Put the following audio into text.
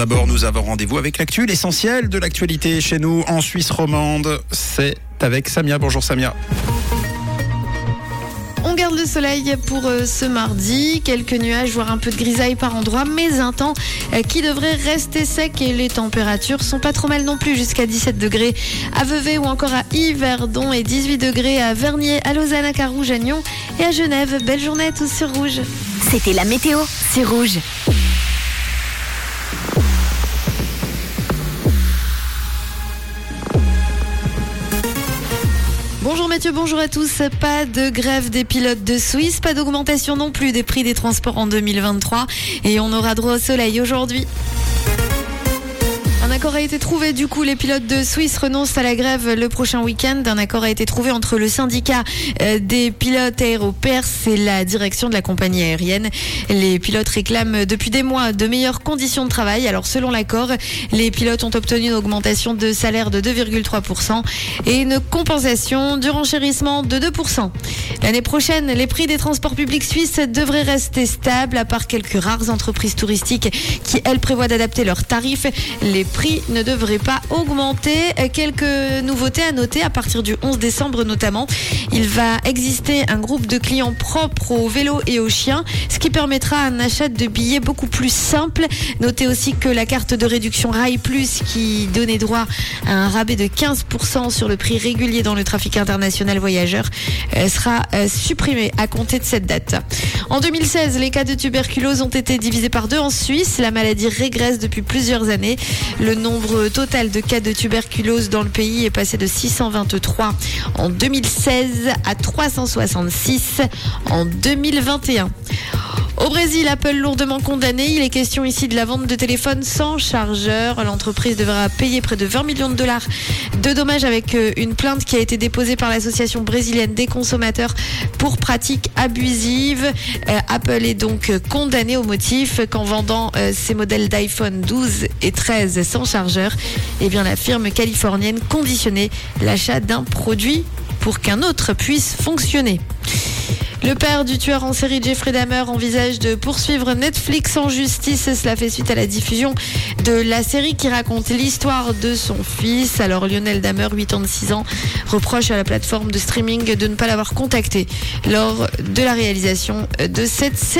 D'abord, nous avons rendez-vous avec l'actu, l'essentiel de l'actualité chez nous en Suisse romande. C'est avec Samia. Bonjour Samia. On garde le soleil pour euh, ce mardi, quelques nuages, voire un peu de grisaille par endroit, mais un temps euh, qui devrait rester sec et les températures sont pas trop mal non plus, jusqu'à 17 degrés à Vevey ou encore à Yverdon et 18 degrés à Vernier, à Lausanne, à Carouge, à Nyon et à Genève. Belle journée à tous sur Rouge. C'était la météo, c'est rouge. Bonjour Mathieu, bonjour à tous. Pas de grève des pilotes de Suisse, pas d'augmentation non plus des prix des transports en 2023 et on aura droit au soleil aujourd'hui. Accord a été trouvé. Du coup, les pilotes de Suisse renoncent à la grève le prochain week-end. Un accord a été trouvé entre le syndicat euh, des pilotes aéropairs et la direction de la compagnie aérienne. Les pilotes réclament depuis des mois de meilleures conditions de travail. Alors, selon l'accord, les pilotes ont obtenu une augmentation de salaire de 2,3% et une compensation du renchérissement de 2%. L'année prochaine, les prix des transports publics suisses devraient rester stables, à part quelques rares entreprises touristiques qui, elles, prévoient d'adapter leurs tarifs. Les prix ne devraient pas augmenter. Quelques nouveautés à noter à partir du 11 décembre notamment. Il va exister un groupe de clients propres aux vélos et aux chiens, ce qui permettra un achat de billets beaucoup plus simple. Notez aussi que la carte de réduction Rail Plus qui donnait droit à un rabais de 15% sur le prix régulier dans le trafic international voyageur euh, sera euh, supprimée à compter de cette date. En 2016, les cas de tuberculose ont été divisés par deux en Suisse. La maladie régresse depuis plusieurs années. Le nombre total de cas de tuberculose dans le pays est passé de 623 en 2016 à 366 en 2021. Au Brésil, Apple lourdement condamné. Il est question ici de la vente de téléphones sans chargeur. L'entreprise devra payer près de 20 millions de dollars de dommages avec euh, une plainte qui a été déposée par l'association brésilienne des consommateurs pour pratiques abusives. Euh, Apple est donc condamné au motif qu'en vendant euh, ses modèles d'iPhone 12 et 13 sans chargeur, eh bien la firme californienne conditionnait l'achat d'un produit pour qu'un autre puisse fonctionner. Le père du tueur en série Jeffrey Dahmer envisage de poursuivre Netflix en justice. Cela fait suite à la diffusion de la série qui raconte l'histoire de son fils. Alors Lionel Dahmer, 86 ans, reproche à la plateforme de streaming de ne pas l'avoir contacté lors de la réalisation de cette série.